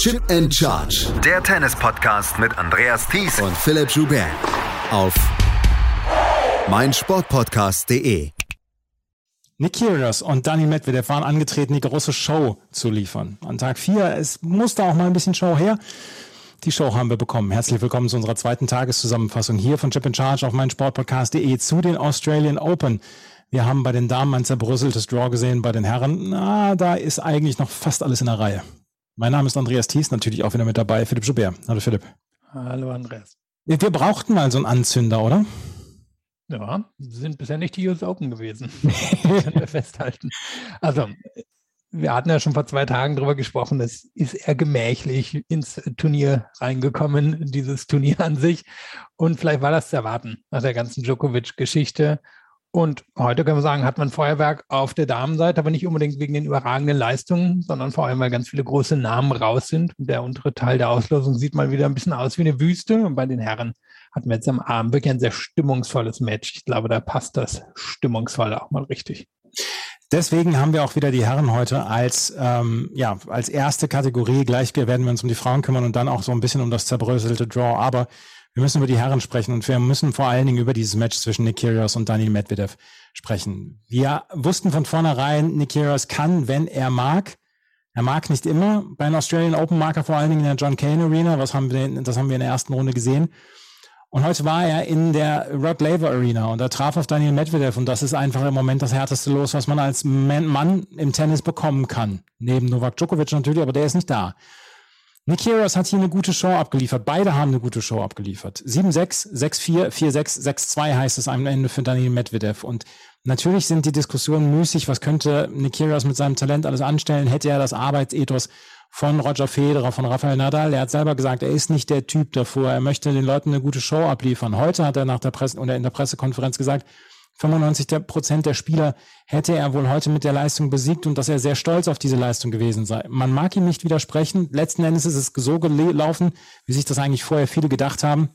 Chip and Charge. Der Tennis-Podcast mit Andreas Thies und Philipp Joubert. Auf meinsportpodcast.de. Nick Kyrgios und Dani Medvedev waren angetreten, die große Show zu liefern. An Tag 4, es musste auch mal ein bisschen Show her. Die Show haben wir bekommen. Herzlich willkommen zu unserer zweiten Tageszusammenfassung hier von Chip in Charge auf meinsportpodcast.de zu den Australian Open. Wir haben bei den Damen ein zerbröseltes Draw gesehen, bei den Herren, na, da ist eigentlich noch fast alles in der Reihe. Mein Name ist Andreas Thies, natürlich auch wieder mit dabei, Philipp Joubert. Hallo Philipp. Hallo Andreas. Wir, wir brauchten mal so einen Anzünder, oder? Ja, sind bisher nicht die US Open gewesen. können wir festhalten. Also, wir hatten ja schon vor zwei Tagen darüber gesprochen, es ist eher gemächlich ins Turnier reingekommen, dieses Turnier an sich. Und vielleicht war das zu erwarten nach der ganzen Djokovic-Geschichte. Und heute können wir sagen, hat man Feuerwerk auf der Damenseite, aber nicht unbedingt wegen den überragenden Leistungen, sondern vor allem, weil ganz viele große Namen raus sind. Der untere Teil der Auslosung sieht mal wieder ein bisschen aus wie eine Wüste. Und bei den Herren hatten wir jetzt am Abend wirklich ein sehr stimmungsvolles Match. Ich glaube, da passt das Stimmungsvolle auch mal richtig. Deswegen haben wir auch wieder die Herren heute als, ähm, ja, als erste Kategorie. Gleich werden wir uns um die Frauen kümmern und dann auch so ein bisschen um das zerbröselte Draw. Aber wir müssen über die Herren sprechen und wir müssen vor allen Dingen über dieses Match zwischen Nick Kyrgios und Daniel Medvedev sprechen. Wir wussten von vornherein, Nick Kyrgios kann, wenn er mag. Er mag nicht immer. Bei den Australian Open mag er vor allen Dingen in der John Kane Arena. Was haben wir, das haben wir in der ersten Runde gesehen. Und heute war er in der Rod Laver Arena und er traf auf Daniel Medvedev und das ist einfach im Moment das härteste Los, was man als Mann im Tennis bekommen kann. Neben Novak Djokovic natürlich, aber der ist nicht da. Nick Kyrgios hat hier eine gute Show abgeliefert. Beide haben eine gute Show abgeliefert. 7-6, 6-4, 4-6, 6-2 heißt es am Ende für Daniel Medvedev. Und natürlich sind die Diskussionen müßig. Was könnte Nick Kyrgios mit seinem Talent alles anstellen? Hätte er das Arbeitsethos von Roger Federer, von Rafael Nadal. Er hat selber gesagt, er ist nicht der Typ davor. Er möchte den Leuten eine gute Show abliefern. Heute hat er nach der Presse oder in der Pressekonferenz gesagt, 95 Prozent der Spieler hätte er wohl heute mit der Leistung besiegt und dass er sehr stolz auf diese Leistung gewesen sei. Man mag ihm nicht widersprechen. Letzten Endes ist es so gelaufen, wie sich das eigentlich vorher viele gedacht haben.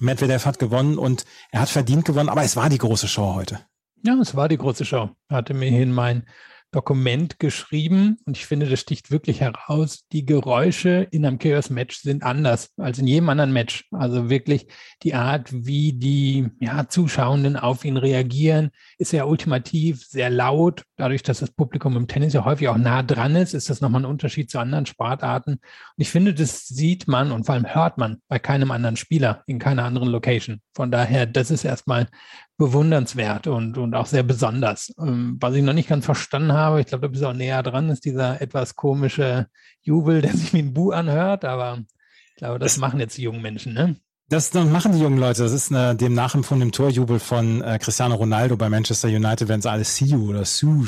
Medvedev hat gewonnen und er hat verdient gewonnen, aber es war die große Show heute. Ja, es war die große Show. Hatte mir hin mein Dokument geschrieben und ich finde, das sticht wirklich heraus. Die Geräusche in einem Chaos-Match sind anders als in jedem anderen Match. Also wirklich die Art, wie die ja, Zuschauenden auf ihn reagieren, ist sehr ultimativ, sehr laut. Dadurch, dass das Publikum im Tennis ja häufig auch nah dran ist, ist das nochmal ein Unterschied zu anderen Sportarten. Und ich finde, das sieht man und vor allem hört man bei keinem anderen Spieler in keiner anderen Location. Von daher, das ist erstmal bewundernswert und, und auch sehr besonders. Ähm, was ich noch nicht ganz verstanden habe, ich glaube, da bist du auch näher dran, ist dieser etwas komische Jubel, der sich wie ein Bu anhört, aber ich glaube, das, das machen jetzt die jungen Menschen, ne? Das machen die jungen Leute. Das ist eine, dem nachempfundenen Torjubel von äh, Cristiano Ronaldo bei Manchester United, wenn sie alle See you oder Sue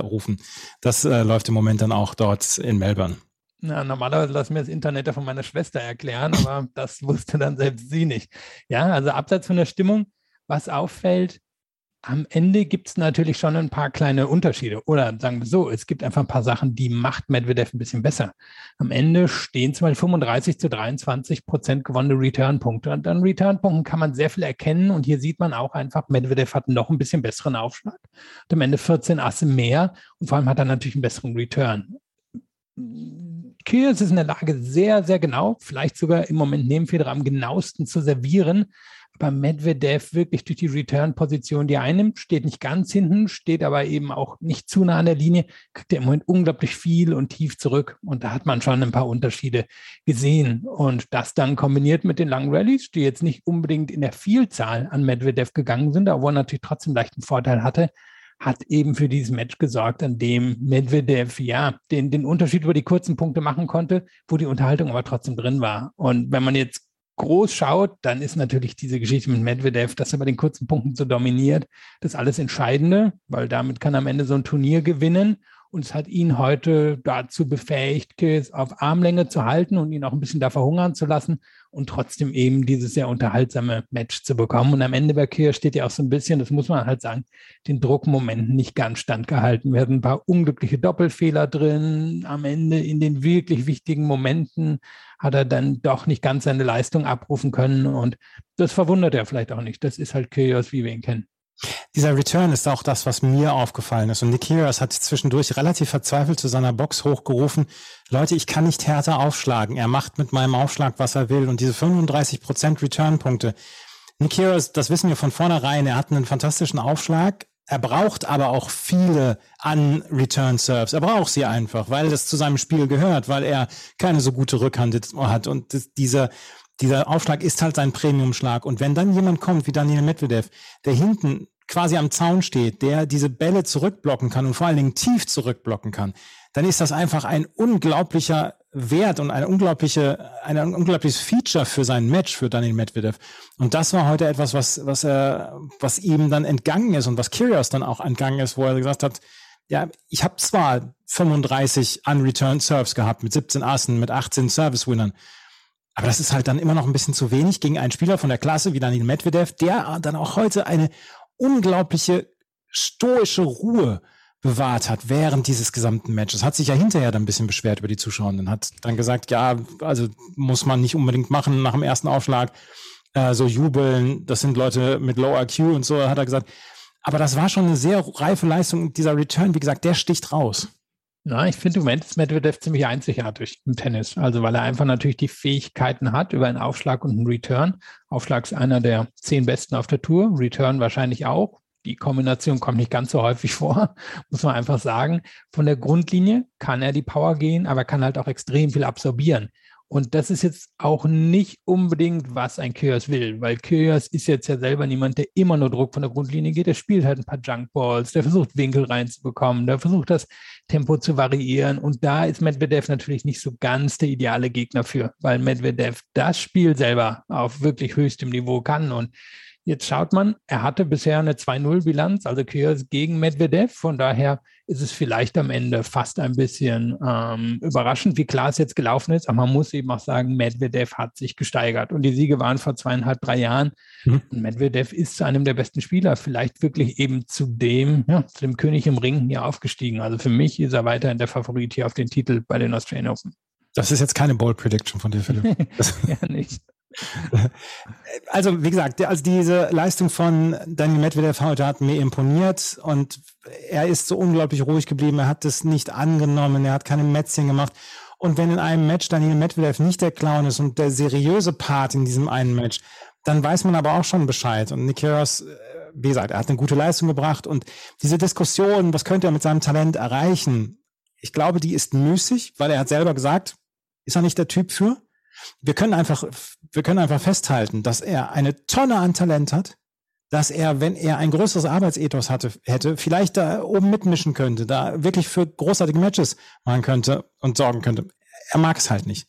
rufen. Das äh, läuft im Moment dann auch dort in Melbourne. Na, normalerweise lassen mir das Internet ja von meiner Schwester erklären, aber das wusste dann selbst sie nicht. Ja, also abseits von der Stimmung was auffällt, am Ende gibt es natürlich schon ein paar kleine Unterschiede. Oder sagen wir so, es gibt einfach ein paar Sachen, die macht Medvedev ein bisschen besser. Am Ende stehen zum Beispiel 35 zu 23 Prozent gewonnene Return-Punkte. Und an Return-Punkten kann man sehr viel erkennen. Und hier sieht man auch einfach, Medvedev hat noch ein bisschen besseren Aufschlag. Und am Ende 14 Asse mehr. Und vor allem hat er natürlich einen besseren Return. Kyrgios ist in der Lage, sehr, sehr genau, vielleicht sogar im Moment neben Federer am genauesten zu servieren bei Medvedev wirklich durch die Return-Position, die er einnimmt, steht nicht ganz hinten, steht aber eben auch nicht zu nah an der Linie, kriegt er im Moment unglaublich viel und tief zurück. Und da hat man schon ein paar Unterschiede gesehen. Und das dann kombiniert mit den langen Rallyes, die jetzt nicht unbedingt in der Vielzahl an Medvedev gegangen sind, wo er natürlich trotzdem leichten Vorteil hatte, hat eben für dieses Match gesorgt, an dem Medvedev ja den, den Unterschied über die kurzen Punkte machen konnte, wo die Unterhaltung aber trotzdem drin war. Und wenn man jetzt groß schaut, dann ist natürlich diese Geschichte mit Medvedev, dass er bei den kurzen Punkten so dominiert, das alles Entscheidende, weil damit kann am Ende so ein Turnier gewinnen. Und es hat ihn heute dazu befähigt, Kiss auf Armlänge zu halten und ihn auch ein bisschen da verhungern zu lassen und trotzdem eben dieses sehr unterhaltsame Match zu bekommen. Und am Ende bei Kier steht ja auch so ein bisschen, das muss man halt sagen, den Druckmomenten nicht ganz standgehalten. Wir hatten ein paar unglückliche Doppelfehler drin. Am Ende in den wirklich wichtigen Momenten hat er dann doch nicht ganz seine Leistung abrufen können. Und das verwundert er vielleicht auch nicht. Das ist halt Kyrgios, wie wir ihn kennen. Dieser Return ist auch das, was mir aufgefallen ist. Und Nick Kyrgios hat zwischendurch relativ verzweifelt zu seiner Box hochgerufen, Leute, ich kann nicht härter aufschlagen. Er macht mit meinem Aufschlag, was er will. Und diese 35% Return-Punkte. Nick Kyrgios, das wissen wir von vornherein, er hat einen fantastischen Aufschlag. Er braucht aber auch viele an Return Serves. Er braucht sie einfach, weil das zu seinem Spiel gehört, weil er keine so gute Rückhand hat. Und dieser, dieser Aufschlag ist halt sein Premium-Schlag. Und wenn dann jemand kommt wie Daniel Medvedev, der hinten quasi am Zaun steht, der diese Bälle zurückblocken kann und vor allen Dingen tief zurückblocken kann, dann ist das einfach ein unglaublicher Wert und eine unglaubliche, ein unglaubliches Feature für sein Match für Daniel Medvedev. Und das war heute etwas, was, was er, was ihm dann entgangen ist und was Kyrgios dann auch entgangen ist, wo er gesagt hat, ja, ich habe zwar 35 unreturned Serves gehabt mit 17 Assen, mit 18 Service-Winnern, aber das ist halt dann immer noch ein bisschen zu wenig gegen einen Spieler von der Klasse wie Daniel Medvedev, der dann auch heute eine unglaubliche stoische Ruhe bewahrt hat während dieses gesamten Matches. Hat sich ja hinterher dann ein bisschen beschwert über die Zuschauenden, hat dann gesagt, ja, also muss man nicht unbedingt machen nach dem ersten Aufschlag, äh, so jubeln, das sind Leute mit Low IQ und so, hat er gesagt. Aber das war schon eine sehr reife Leistung. Dieser Return, wie gesagt, der sticht raus. Ja, ich finde im Moment ist Medvedev ziemlich einzigartig im Tennis. Also weil er einfach natürlich die Fähigkeiten hat über einen Aufschlag und einen Return. Aufschlag ist einer der zehn besten auf der Tour, Return wahrscheinlich auch. Die Kombination kommt nicht ganz so häufig vor, muss man einfach sagen. Von der Grundlinie kann er die Power gehen, aber kann halt auch extrem viel absorbieren. Und das ist jetzt auch nicht unbedingt, was ein Kyrgios will, weil Kyrgios ist jetzt ja selber niemand, der immer nur Druck von der Grundlinie geht. Der spielt halt ein paar Junkballs, der versucht Winkel reinzubekommen, der versucht das Tempo zu variieren. Und da ist Medvedev natürlich nicht so ganz der ideale Gegner für, weil Medvedev das Spiel selber auf wirklich höchstem Niveau kann. Und Jetzt schaut man, er hatte bisher eine 2-0-Bilanz, also Kyrgios gegen Medvedev. Von daher ist es vielleicht am Ende fast ein bisschen ähm, überraschend, wie klar es jetzt gelaufen ist. Aber man muss eben auch sagen, Medvedev hat sich gesteigert. Und die Siege waren vor zweieinhalb, drei Jahren. Mhm. Und Medvedev ist zu einem der besten Spieler, vielleicht wirklich eben zu dem, ja, zu dem König im Ring hier aufgestiegen. Also für mich ist er weiterhin der Favorit hier auf den Titel bei den Australian Open. Das ist jetzt keine Bold Prediction von dir, Philipp. ja, nicht. Also, wie gesagt, also diese Leistung von Daniel Medvedev heute hat mir imponiert und er ist so unglaublich ruhig geblieben. Er hat es nicht angenommen, er hat keine Mätzchen gemacht. Und wenn in einem Match Daniel Medvedev nicht der Clown ist und der seriöse Part in diesem einen Match, dann weiß man aber auch schon Bescheid. Und Nick Kyrgios, äh, wie gesagt, er hat eine gute Leistung gebracht und diese Diskussion, was könnte er mit seinem Talent erreichen, ich glaube, die ist müßig, weil er hat selber gesagt, ist er nicht der Typ für wir können einfach, wir können einfach festhalten, dass er eine Tonne an Talent hat, dass er, wenn er ein größeres Arbeitsethos hatte, hätte, vielleicht da oben mitmischen könnte, da wirklich für großartige Matches machen könnte und sorgen könnte. Er mag es halt nicht.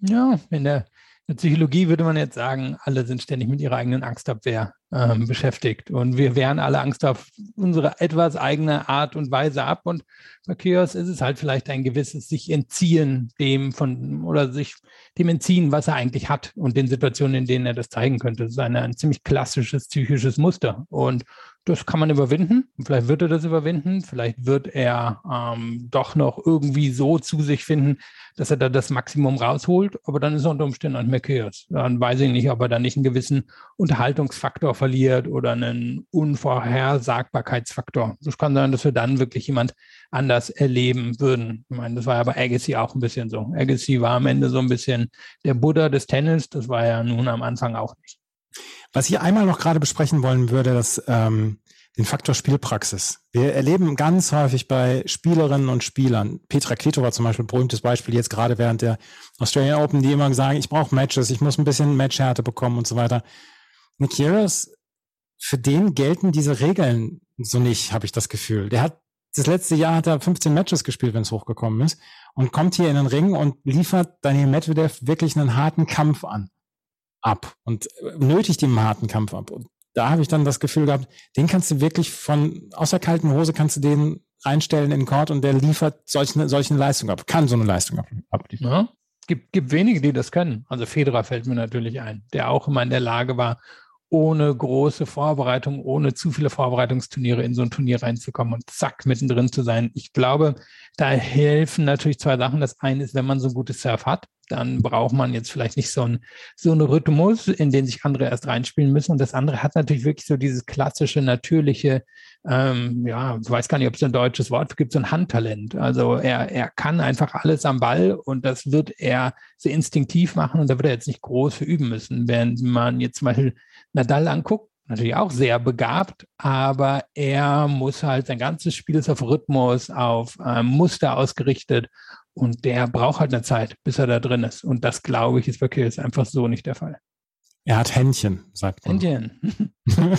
Ja, wenn der der Psychologie würde man jetzt sagen, alle sind ständig mit ihrer eigenen Angstabwehr ähm, beschäftigt. Und wir wehren alle Angst auf unsere etwas eigene Art und Weise ab. Und bei Chaos ist es halt vielleicht ein gewisses sich entziehen dem von oder sich dem entziehen, was er eigentlich hat und den Situationen, in denen er das zeigen könnte. Das ist eine, ein ziemlich klassisches psychisches Muster. Und das kann man überwinden. Vielleicht wird er das überwinden. Vielleicht wird er ähm, doch noch irgendwie so zu sich finden, dass er da das Maximum rausholt. Aber dann ist er unter Umständen ein Merkeers. Dann weiß ich nicht, ob er da nicht einen gewissen Unterhaltungsfaktor verliert oder einen Unvorhersagbarkeitsfaktor. Es kann sein, dass wir dann wirklich jemand anders erleben würden. Ich meine, das war ja bei Agassi auch ein bisschen so. Agassi war am Ende so ein bisschen der Buddha des Tennis. Das war ja nun am Anfang auch nicht. Was ich einmal noch gerade besprechen wollen würde, dass ähm, den Faktor Spielpraxis. Wir erleben ganz häufig bei Spielerinnen und Spielern, Petra Kvitova zum Beispiel, berühmtes Beispiel jetzt gerade während der Australian Open, die immer sagen, ich brauche Matches, ich muss ein bisschen Matchhärte bekommen und so weiter. Nick Kyrgios, für den gelten diese Regeln so nicht, habe ich das Gefühl. Der hat das letzte Jahr hat er 15 Matches gespielt, wenn es hochgekommen ist, und kommt hier in den Ring und liefert Daniel Medvedev wirklich einen harten Kampf an ab und äh, nötigt ihm einen harten Kampf ab. Und da habe ich dann das Gefühl gehabt, den kannst du wirklich von aus der kalten Hose kannst du den reinstellen in den Court und der liefert solche, solche Leistung ab, kann so eine Leistung ab. abliefern. Ja, gibt, gibt wenige, die das können. Also Federer fällt mir natürlich ein, der auch immer in der Lage war, ohne große Vorbereitung, ohne zu viele Vorbereitungsturniere in so ein Turnier reinzukommen und zack, mittendrin zu sein. Ich glaube, da helfen natürlich zwei Sachen. Das eine ist, wenn man so ein gutes Surf hat, dann braucht man jetzt vielleicht nicht so einen so einen Rhythmus, in den sich andere erst reinspielen müssen. Und das andere hat natürlich wirklich so dieses klassische, natürliche, ähm, ja, ich weiß gar nicht, ob es ein deutsches Wort gibt, so ein Handtalent. Also er, er kann einfach alles am Ball und das wird er sehr instinktiv machen und da wird er jetzt nicht groß für üben müssen. Wenn man jetzt zum Beispiel Nadal anguckt, natürlich auch sehr begabt, aber er muss halt, sein ganzes Spiel ist auf Rhythmus, auf äh, Muster ausgerichtet und der braucht halt eine Zeit, bis er da drin ist. Und das, glaube ich, ist wirklich jetzt einfach so nicht der Fall. Er hat Händchen, sagt man. Händchen.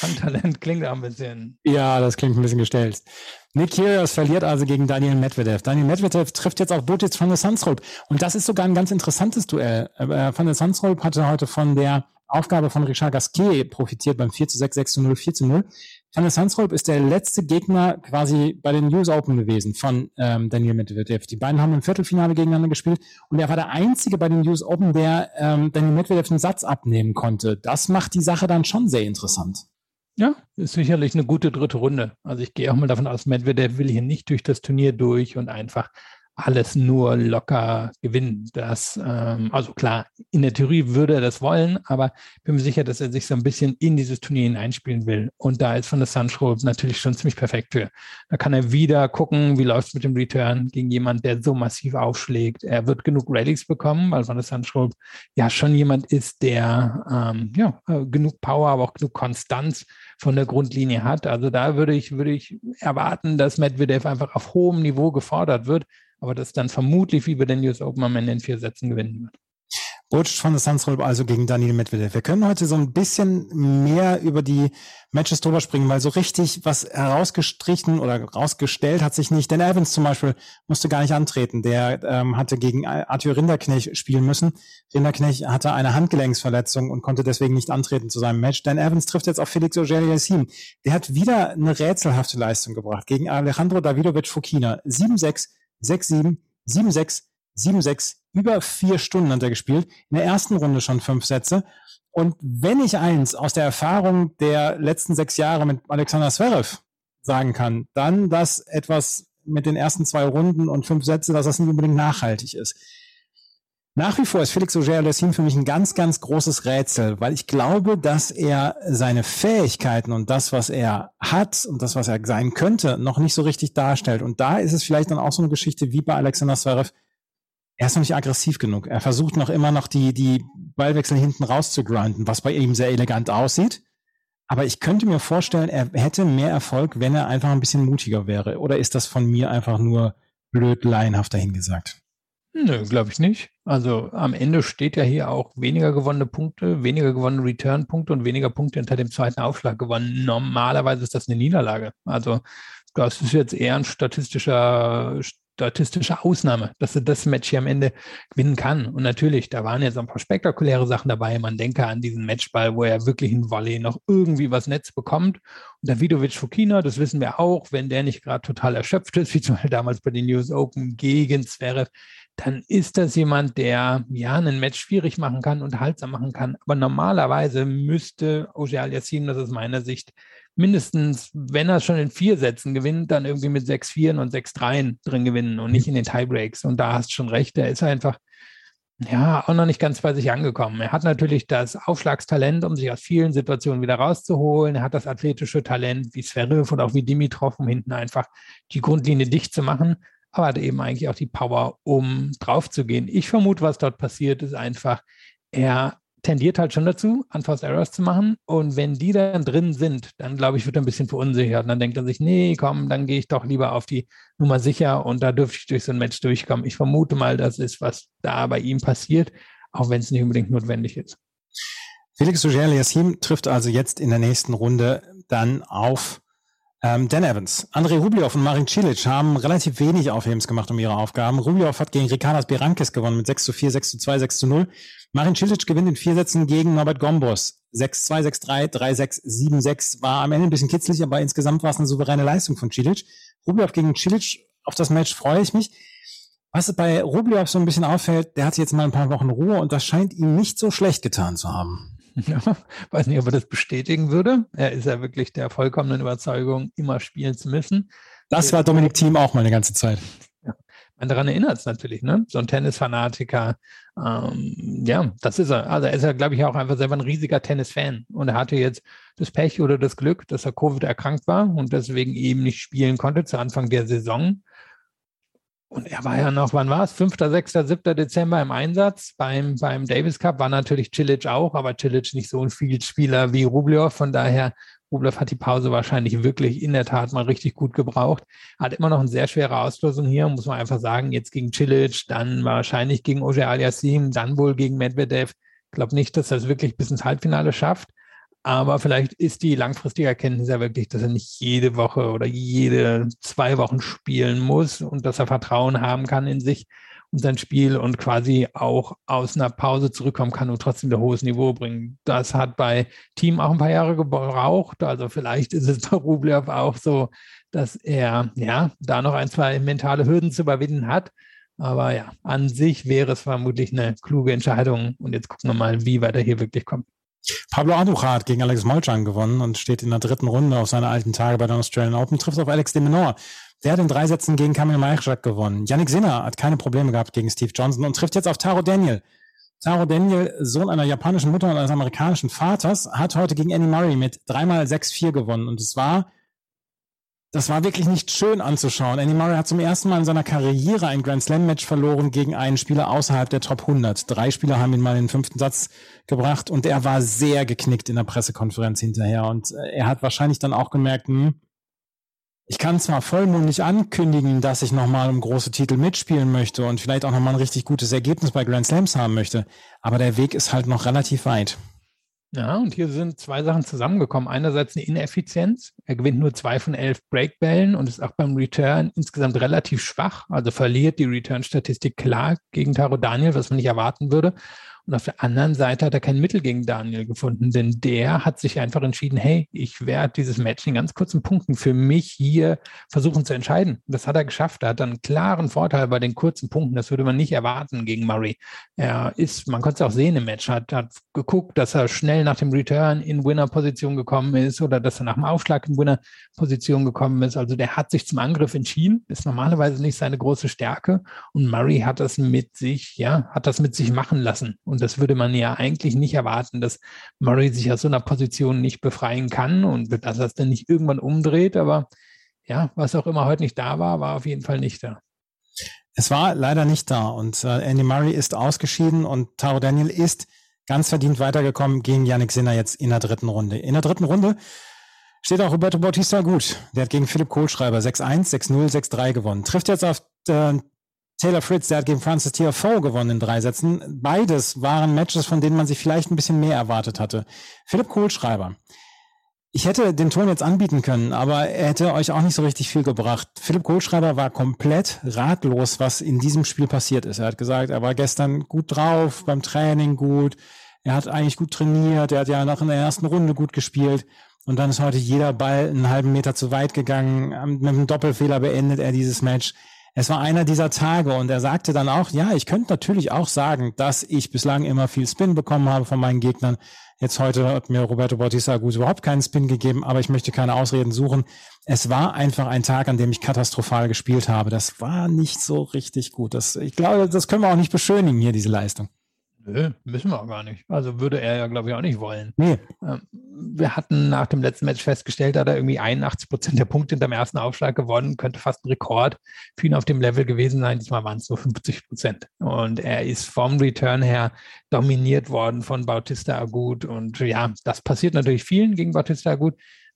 Handtalent klingt auch ein bisschen. Ja, das klingt ein bisschen gestellt. Nick Kyrgios verliert also gegen Daniel Medvedev. Daniel Medvedev trifft jetzt auf Botic van der Sandsrolp. Und das ist sogar ein ganz interessantes Duell. Äh, van der Sandsrolp hatte heute von der Aufgabe von Richard Gasquet profitiert beim 4 zu 6, 6 zu 0, 4 zu 0. Hannes Hansrolp ist der letzte Gegner quasi bei den News Open gewesen von ähm, Daniel Medvedev. Die beiden haben im Viertelfinale gegeneinander gespielt und er war der einzige bei den News Open, der ähm, Daniel Medvedev einen Satz abnehmen konnte. Das macht die Sache dann schon sehr interessant. Ja, ist sicherlich eine gute dritte Runde. Also ich gehe auch mal davon aus, Medvedev will hier nicht durch das Turnier durch und einfach alles nur locker gewinnen. Das, ähm, also klar, in der Theorie würde er das wollen, aber ich bin mir sicher, dass er sich so ein bisschen in dieses Turnier hineinspielen will. Und da ist von der Sunschroll natürlich schon ziemlich perfekt für. Da kann er wieder gucken, wie läuft es mit dem Return gegen jemanden, der so massiv aufschlägt. Er wird genug Rallies bekommen, weil von der Sunschroll ja schon jemand ist, der ähm, ja, äh, genug Power, aber auch genug Konstanz von der Grundlinie hat. Also da würde ich, würde ich erwarten, dass Medvedev einfach auf hohem Niveau gefordert wird aber das dann vermutlich wie bei den US Open am Ende in vier Sätzen gewinnen wird. Butch von der Sunsroll also gegen Daniel Medvedev. Wir können heute so ein bisschen mehr über die Matches drüber springen, weil so richtig was herausgestrichen oder rausgestellt hat sich nicht. Denn Evans zum Beispiel musste gar nicht antreten. Der ähm, hatte gegen Arthur Rinderknecht spielen müssen. Rinderknecht hatte eine Handgelenksverletzung und konnte deswegen nicht antreten zu seinem Match. Dan Evans trifft jetzt auf Felix Auger-Aliassime. Der hat wieder eine rätselhafte Leistung gebracht gegen Alejandro Davidovic Fokina. 7-6, 6-7, 7-6, 7-6, über vier Stunden hat er gespielt. In der ersten Runde schon fünf Sätze. Und wenn ich eins aus der Erfahrung der letzten sechs Jahre mit Alexander Zverev sagen kann, dann, dass etwas mit den ersten zwei Runden und fünf Sätze, dass das nicht unbedingt nachhaltig ist. Nach wie vor ist Felix Auger-Aliassime für mich ein ganz, ganz großes Rätsel, weil ich glaube, dass er seine Fähigkeiten und das, was er hat und das, was er sein könnte, noch nicht so richtig darstellt. Und da ist es vielleicht dann auch so eine Geschichte wie bei Alexander Zverev. Er ist noch nicht aggressiv genug. Er versucht noch immer noch die, die Ballwechsel hinten raus zu grinden, was bei ihm sehr elegant aussieht. Aber ich könnte mir vorstellen, er hätte mehr Erfolg, wenn er einfach ein bisschen mutiger wäre. Oder ist das von mir einfach nur blöd laienhaft dahingesagt? Nö, glaube ich nicht. Also am Ende steht ja hier auch weniger gewonnene Punkte, weniger gewonnene Return-Punkte und weniger Punkte hinter dem zweiten Aufschlag gewonnen. Normalerweise ist das eine Niederlage. Also das ist jetzt eher ein statistischer, statistische Ausnahme, dass er das Match hier am Ende gewinnen kann. Und natürlich, da waren jetzt ein paar spektakuläre Sachen dabei. Man denke an diesen Matchball, wo er wirklich in Volley noch irgendwie was Netz bekommt. Und Davidovic Fukina, das wissen wir auch, wenn der nicht gerade total erschöpft ist, wie zum Beispiel damals bei den News Open gegen Zverev, dann ist das jemand, der ja einen Match schwierig machen kann, unterhaltsam machen kann. Aber normalerweise müsste Oje Aliassim, das ist meiner Sicht, mindestens, wenn er schon in vier Sätzen gewinnt, dann irgendwie mit 6-4 und 6-3 drin gewinnen und nicht in den Tiebreaks. Und da hast du schon recht, er ist einfach ja, auch noch nicht ganz bei sich angekommen. Er hat natürlich das Aufschlagstalent, um sich aus vielen Situationen wieder rauszuholen. Er hat das athletische Talent wie Zverev und auch wie Dimitrov, um hinten einfach die Grundlinie dicht zu machen aber hat eben eigentlich auch die Power, um drauf zu gehen. Ich vermute, was dort passiert, ist einfach, er tendiert halt schon dazu, Unforced Errors zu machen. Und wenn die dann drin sind, dann glaube ich, wird er ein bisschen verunsichert. Und dann denkt er sich, nee, komm, dann gehe ich doch lieber auf die Nummer sicher und da dürfte ich durch so ein Match durchkommen. Ich vermute mal, das ist, was da bei ihm passiert, auch wenn es nicht unbedingt notwendig ist. Felix Auger-Aliassime trifft also jetzt in der nächsten Runde dann auf ähm, Dan Evans, André Rublev und Marin Cilic haben relativ wenig Aufhebens gemacht um ihre Aufgaben. Rublev hat gegen Ricardas Berankes gewonnen mit 6 zu 4, 6 zu 2, 6 zu 0. Marin Cilic gewinnt in vier Sätzen gegen Norbert Gombos. 6-2, 6-3, 3-6, 7-6. War am Ende ein bisschen kitzlig, aber insgesamt war es eine souveräne Leistung von Cilic. Rublev gegen Cilic, auf das Match freue ich mich. Was bei Rublev so ein bisschen auffällt, der hat jetzt mal ein paar Wochen Ruhe und das scheint ihm nicht so schlecht getan zu haben. Weiß nicht, ob er das bestätigen würde. Er ist ja wirklich der vollkommenen Überzeugung, immer spielen zu müssen. Das war Dominik Thiem auch mal eine ganze Zeit. Ja. meine, daran erinnert es natürlich, ne? So ein Tennisfanatiker. Ähm, ja, das ist er. Also er ist ja, glaube ich, auch einfach selber ein riesiger Tennis-Fan. Und er hatte jetzt das Pech oder das Glück, dass er Covid erkrankt war und deswegen eben nicht spielen konnte zu Anfang der Saison. Und er war ja noch, wann war es? 5., 6., 7. Dezember im Einsatz. Beim, beim Davis Cup war natürlich Cilic auch, aber Cilic nicht so ein Spieler wie Rublev. Von daher, Rublev hat die Pause wahrscheinlich wirklich in der Tat mal richtig gut gebraucht. Hat immer noch eine sehr schwere Auslösung hier, muss man einfach sagen. Jetzt gegen Cilic, dann wahrscheinlich gegen Oje Aliassim, dann wohl gegen Medvedev. Ich glaube nicht, dass er es wirklich bis ins Halbfinale schafft. Aber vielleicht ist die langfristige Erkenntnis ja wirklich, dass er nicht jede Woche oder jede zwei Wochen spielen muss und dass er Vertrauen haben kann in sich und sein Spiel und quasi auch aus einer Pause zurückkommen kann und trotzdem ein hohes Niveau bringen. Das hat bei Team auch ein paar Jahre gebraucht. Also vielleicht ist es bei Rublev auch so, dass er ja da noch ein, zwei mentale Hürden zu überwinden hat. Aber ja, an sich wäre es vermutlich eine kluge Entscheidung. Und jetzt gucken wir mal, wie weit er hier wirklich kommt. Pablo Andujar hat gegen Alex Molchan gewonnen und steht in der dritten Runde auf seine alten Tage bei den Australian Open, trifft auf Alex de Menor. Der hat in drei Sätzen gegen Kamil Majchak gewonnen. Yannick Sinner hat keine Probleme gehabt gegen Steve Johnson und trifft jetzt auf Taro Daniel. Taro Daniel, Sohn einer japanischen Mutter und eines amerikanischen Vaters, hat heute gegen Andy Murray mit dreimal 6-4 gewonnen. Und es war das war wirklich nicht schön anzuschauen. Andy Murray hat zum ersten Mal in seiner Karriere ein Grand Slam Match verloren gegen einen Spieler außerhalb der Top 100. Drei Spieler haben ihn mal in den fünften Satz gebracht und er war sehr geknickt in der Pressekonferenz hinterher und äh, er hat wahrscheinlich dann auch gemerkt, hm, ich kann zwar vollmundig ankündigen, dass ich nochmal um große Titel mitspielen möchte und vielleicht auch nochmal ein richtig gutes Ergebnis bei Grand Slams haben möchte, aber der Weg ist halt noch relativ weit. Ja, und hier sind zwei Sachen zusammengekommen. Einerseits eine Ineffizienz. Er gewinnt nur zwei von elf Breakbällen und ist auch beim Return insgesamt relativ schwach. Also verliert die Return-Statistik klar gegen Taro Daniel, was man nicht erwarten würde. Und auf der anderen Seite hat er kein Mittel gegen Daniel gefunden, denn der hat sich einfach entschieden, hey, ich werde dieses Match in ganz kurzen Punkten für mich hier versuchen zu entscheiden. Das hat er geschafft. Er hat einen klaren Vorteil bei den kurzen Punkten. Das würde man nicht erwarten gegen Murray. Er ist, man konnte es auch sehen im Match, hat, hat geguckt, dass er schnell nach dem Return in Winner-Position gekommen ist oder dass er nach dem Aufschlag in Winner-Position gekommen ist. Also der hat sich zum Angriff entschieden, ist normalerweise nicht seine große Stärke. Und Murray hat das mit sich, ja, hat das mit sich machen lassen. Und das würde man ja eigentlich nicht erwarten, dass Murray sich aus so einer Position nicht befreien kann und dass er es dann nicht irgendwann umdreht. Aber ja, was auch immer heute nicht da war, war auf jeden Fall nicht da. Es war leider nicht da und äh, Andy Murray ist ausgeschieden und Taro Daniel ist ganz verdient weitergekommen gegen Yannick Sinner jetzt in der dritten Runde. In der dritten Runde steht auch Roberto Bautista gut. Der hat gegen Philipp Kohlschreiber 6-1, 6-0, 6-3 gewonnen. Trifft jetzt auf äh, Taylor Fritz, der hat gegen Francis Tiafoe gewonnen in drei Sätzen. Beides waren Matches, von denen man sich vielleicht ein bisschen mehr erwartet hatte. Philipp Kohlschreiber. Ich hätte den Ton jetzt anbieten können, aber er hätte euch auch nicht so richtig viel gebracht. Philipp Kohlschreiber war komplett ratlos, was in diesem Spiel passiert ist. Er hat gesagt, er war gestern gut drauf, beim Training gut. Er hat eigentlich gut trainiert. Er hat ja noch in der ersten Runde gut gespielt. Und dann ist heute jeder Ball einen halben Meter zu weit gegangen. Mit einem Doppelfehler beendet er dieses Match es war einer dieser Tage und er sagte dann auch, ja, ich könnte natürlich auch sagen, dass ich bislang immer viel Spin bekommen habe von meinen Gegnern. Jetzt heute hat mir Roberto Bautista Agut überhaupt keinen Spin gegeben, aber ich möchte keine Ausreden suchen. Es war einfach ein Tag, an dem ich katastrophal gespielt habe. Das war nicht so richtig gut. Das, ich glaube, das können wir auch nicht beschönigen hier, diese Leistung. Nö, müssen wir auch gar nicht. Also würde er ja, glaube ich, auch nicht wollen. Nee. Ähm, wir hatten nach dem letzten Match festgestellt, hat er irgendwie 81 Prozent der Punkte hinter dem ersten Aufschlag gewonnen, könnte fast ein Rekord für ihn auf dem Level gewesen sein. Diesmal waren es nur 50 Prozent. Und er ist vom Return her dominiert worden von Bautista Agut. Und ja, das passiert natürlich vielen gegen Bautista Agut.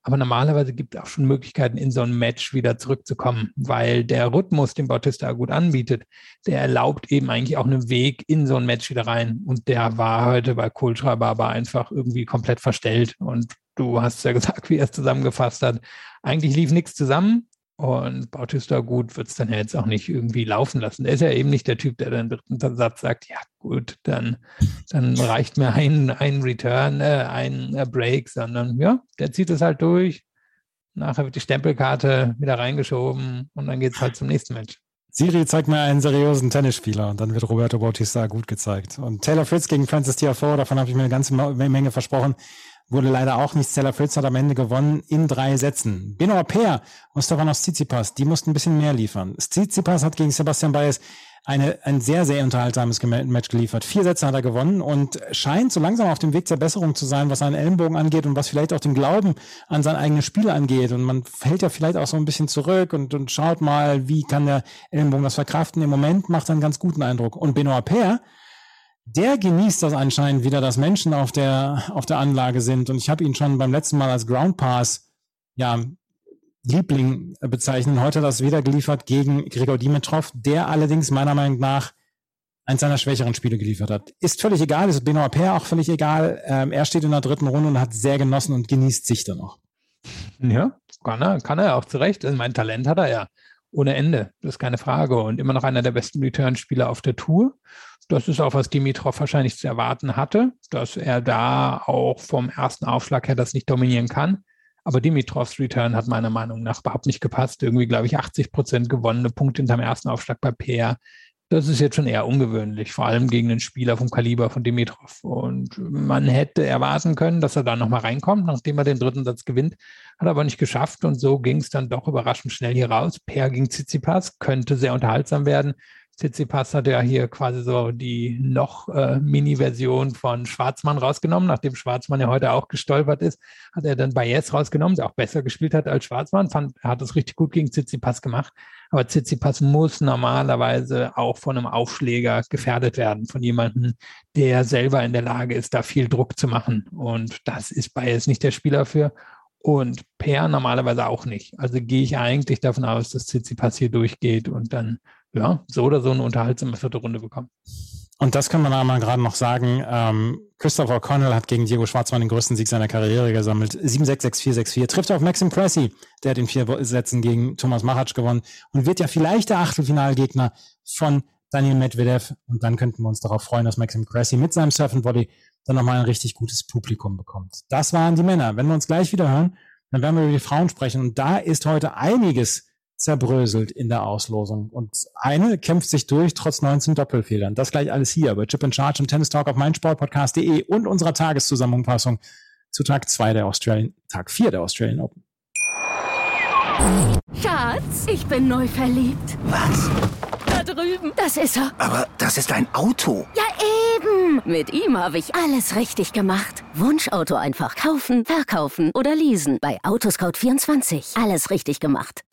Aber normalerweise gibt es auch schon Möglichkeiten, in so ein Match wieder zurückzukommen, weil der Rhythmus, den Bautista gut anbietet, der erlaubt eben eigentlich auch einen Weg in so ein Match wieder rein. Und der war heute bei Kohlschreiber aber einfach irgendwie komplett verstellt. Und du hast ja gesagt, wie er es zusammengefasst hat. Eigentlich lief nichts zusammen. Und Bautista gut wird es dann ja jetzt auch nicht irgendwie laufen lassen. Er ist ja eben nicht der Typ, der dann dritten Satz sagt, ja gut, dann, dann reicht mir ein, ein Return, äh, ein äh, Break, sondern ja, der zieht es halt durch. Nachher wird die Stempelkarte wieder reingeschoben und dann geht es halt zum nächsten Match. Siri zeigt mir einen seriösen Tennisspieler und dann wird Roberto Bautista gut gezeigt. Und Taylor Fritz gegen Francis Tiafoe, davon habe ich mir eine ganze Menge versprochen. Wurde leider auch nicht. Stella Fritz hat am Ende gewonnen in drei Sätzen. Benoit Paire und Stefanos Tsitsipas, die mussten ein bisschen mehr liefern. Tsitsipas hat gegen Sebastian Baez eine, ein sehr, sehr unterhaltsames Match geliefert. Vier Sätze hat er gewonnen und scheint so langsam auf dem Weg zur Besserung zu sein, was seinen Ellenbogen angeht und was vielleicht auch den Glauben an sein eigenes Spiel angeht. Und man fällt ja vielleicht auch so ein bisschen zurück und, und schaut mal, wie kann der Ellenbogen das verkraften. Im Moment macht er einen ganz guten Eindruck. Und Benoit Paire, der genießt das anscheinend wieder, dass Menschen auf der, auf der Anlage sind. Und ich habe ihn schon beim letzten Mal als Ground Pass ja, Liebling bezeichnen. Heute hat das wieder geliefert gegen Gregor Dimitrov, der allerdings meiner Meinung nach eins seiner schwächeren Spiele geliefert hat. Ist völlig egal, ist Benoit Paire auch völlig egal. Ähm, er steht in der dritten Runde und hat sehr genossen und genießt sich dann noch. Ja, kann er, kann er auch zurecht. Mein Talent hat er ja ohne Ende. Das ist keine Frage. Und immer noch einer der besten Return-Spieler auf der Tour. Das ist auch, was Dimitrov wahrscheinlich zu erwarten hatte, dass er da auch vom ersten Aufschlag her das nicht dominieren kann. Aber Dimitrovs Return hat meiner Meinung nach überhaupt nicht gepasst. Irgendwie, glaube ich, 80 Prozent gewonnene Punkte hinterm ersten Aufschlag bei Peer. Das ist jetzt schon eher ungewöhnlich, vor allem gegen einen Spieler vom Kaliber von Dimitrov. Und man hätte erwarten können, dass er da nochmal reinkommt, nachdem er den dritten Satz gewinnt. Hat aber nicht geschafft und so ging es dann doch überraschend schnell hier raus. Per gegen Tsitsipas könnte sehr unterhaltsam werden. Tsitsipas hat ja hier quasi so die noch äh, Mini-Version von Schwarzmann rausgenommen. Nachdem Schwarzmann ja heute auch gestolpert ist, hat er dann Baez rausgenommen, der auch besser gespielt hat als Schwarzmann. Fand, hat es richtig gut gegen Tsitsipas gemacht. Aber Tsitsipas muss normalerweise auch von einem Aufschläger gefährdet werden, von jemandem, der selber in der Lage ist, da viel Druck zu machen. Und das ist Baez nicht der Spieler für. Und Per normalerweise auch nicht. Also gehe ich eigentlich davon aus, dass Tsitsipas hier durchgeht und dann ja, so oder so eine unterhaltsame vierte Runde bekommen. Und das kann man einmal gerade noch sagen. Ähm, Christopher O'Connell hat gegen Diego Schwarzmann den größten Sieg seiner Karriere gesammelt. 7-6-6-4-6-4. Trifft auf Maxim Cressy. Der hat in vier Sätzen gegen Thomas Machac gewonnen und wird ja vielleicht der Achtelfinalgegner von Daniel Medvedev. Und dann könnten wir uns darauf freuen, dass Maxim Cressy mit seinem Surf and Volley dann nochmal ein richtig gutes Publikum bekommt. Das waren die Männer. Wenn wir uns gleich wieder hören, dann werden wir über die Frauen sprechen. Und da ist heute einiges zerbröselt in der Auslosung. Und eine kämpft sich durch, trotz 19 Doppelfehlern. Das gleich alles hier bei Chip and Charge und Tennis Talk auf meinsportpodcast.de und unserer Tageszusammenfassung zu Tag 2 der Australian, Tag 4 der Australian Open. Schatz, ich bin neu verliebt. Was? Da drüben. Das ist er. Aber das ist ein Auto. Ja, eben. Mit ihm habe ich alles richtig gemacht. Wunschauto einfach kaufen, verkaufen oder leasen. Bei Autoscout24. Alles richtig gemacht.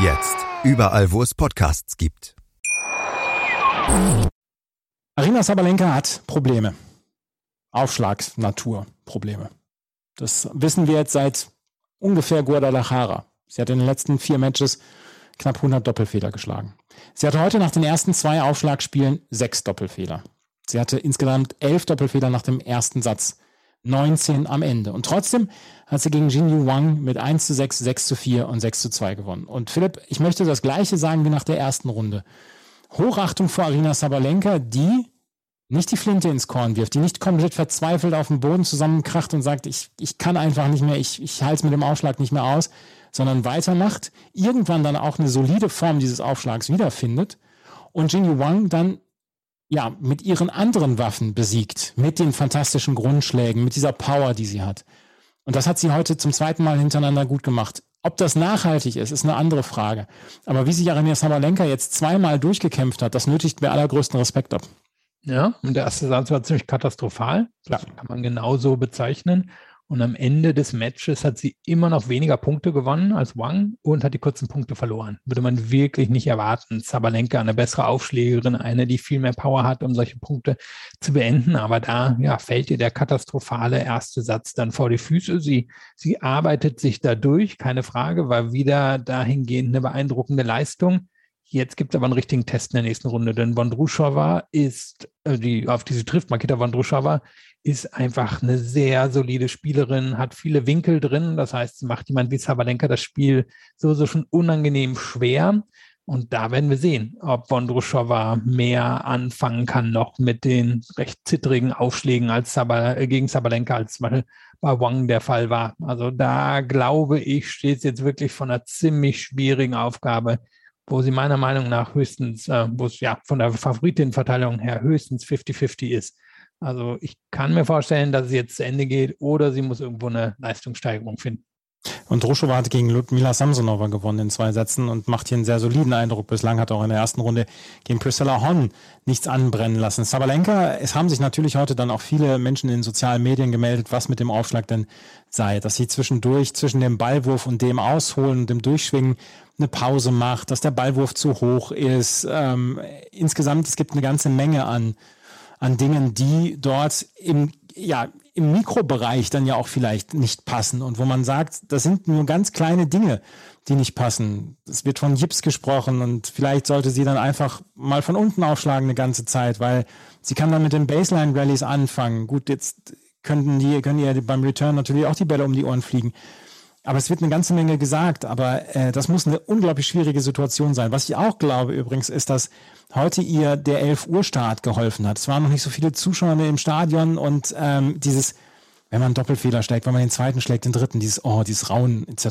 Jetzt überall, wo es Podcasts gibt. Arina Sabalenka hat Probleme. Aufschlagsnatur-Probleme. Das wissen wir jetzt seit ungefähr Guadalajara. Sie hat in den letzten vier Matches knapp 100 Doppelfehler geschlagen. Sie hatte heute nach den ersten zwei Aufschlagspielen sechs Doppelfehler. Sie hatte insgesamt elf Doppelfehler nach dem ersten Satz. 19 am Ende. Und trotzdem hat sie gegen Jinyu Wang mit 1 zu 6, 6 zu 4 und 6 zu 2 gewonnen. Und Philipp, ich möchte das Gleiche sagen wie nach der ersten Runde. Hochachtung vor Arina Sabalenka, die nicht die Flinte ins Korn wirft, die nicht komplett verzweifelt auf dem Boden zusammenkracht und sagt, ich, ich kann einfach nicht mehr, ich, ich halte es mit dem Aufschlag nicht mehr aus, sondern weitermacht, irgendwann dann auch eine solide Form dieses Aufschlags wiederfindet und Jinyu Wang dann ja, mit ihren anderen Waffen besiegt, mit den fantastischen Grundschlägen, mit dieser Power, die sie hat. Und das hat sie heute zum zweiten Mal hintereinander gut gemacht. Ob das nachhaltig ist, ist eine andere Frage. Aber wie sich Arina Sabalenka jetzt zweimal durchgekämpft hat, das nötigt mir allergrößten Respekt ab. Ja, und der erste Satz war ziemlich katastrophal. Das ja. kann man genauso bezeichnen. Und am Ende des Matches hat sie immer noch weniger Punkte gewonnen als Wang und hat die kurzen Punkte verloren. Würde man wirklich nicht erwarten. Sabalenka, eine bessere Aufschlägerin, eine, die viel mehr Power hat, um solche Punkte zu beenden. Aber da ja, fällt ihr der katastrophale erste Satz dann vor die Füße. Sie, sie arbeitet sich dadurch, keine Frage, war wieder dahingehend eine beeindruckende Leistung Jetzt gibt es aber einen richtigen Test in der nächsten Runde, denn Vondrushova ist, äh, die, auf die sie trifft, Makita Vondrushova, ist einfach eine sehr solide Spielerin, hat viele Winkel drin. Das heißt, sie macht jemand wie Sabalenka das Spiel sowieso schon unangenehm schwer. Und da werden wir sehen, ob Vondrushova mehr anfangen kann noch mit den recht zittrigen Aufschlägen als Sabal äh, gegen Sabalenka, als bei Wang der Fall war. Also da glaube ich, steht es jetzt wirklich von einer ziemlich schwierigen Aufgabe, wo sie meiner Meinung nach höchstens, äh, wo es ja von der Favoritenverteilung her höchstens 50-50 ist. Also ich kann mir vorstellen, dass es jetzt zu Ende geht oder sie muss irgendwo eine Leistungssteigerung finden. Und Druschova hat gegen Ludmila Samsonova gewonnen in zwei Sätzen und macht hier einen sehr soliden Eindruck. Bislang hat auch in der ersten Runde gegen Priscilla Hon nichts anbrennen lassen. Sabalenka, es haben sich natürlich heute dann auch viele Menschen in sozialen Medien gemeldet, was mit dem Aufschlag denn sei. Dass sie zwischendurch zwischen dem Ballwurf und dem Ausholen und dem Durchschwingen eine Pause macht, dass der Ballwurf zu hoch ist. Ähm, insgesamt, es gibt eine ganze Menge an an Dingen, die dort im, ja, im Mikrobereich dann ja auch vielleicht nicht passen und wo man sagt, das sind nur ganz kleine Dinge, die nicht passen. Es wird von Jips gesprochen und vielleicht sollte sie dann einfach mal von unten aufschlagen eine ganze Zeit, weil sie kann dann mit den Baseline-Rallies anfangen. Gut, jetzt könnten die, können ihr beim Return natürlich auch die Bälle um die Ohren fliegen. Aber es wird eine ganze Menge gesagt, aber äh, das muss eine unglaublich schwierige Situation sein. Was ich auch glaube übrigens, ist, dass heute ihr der 11 Uhr Start geholfen hat. Es waren noch nicht so viele Zuschauer im Stadion und ähm, dieses wenn man einen Doppelfehler schlägt, wenn man den zweiten schlägt, den dritten, dieses Oh, dieses Rauen etc.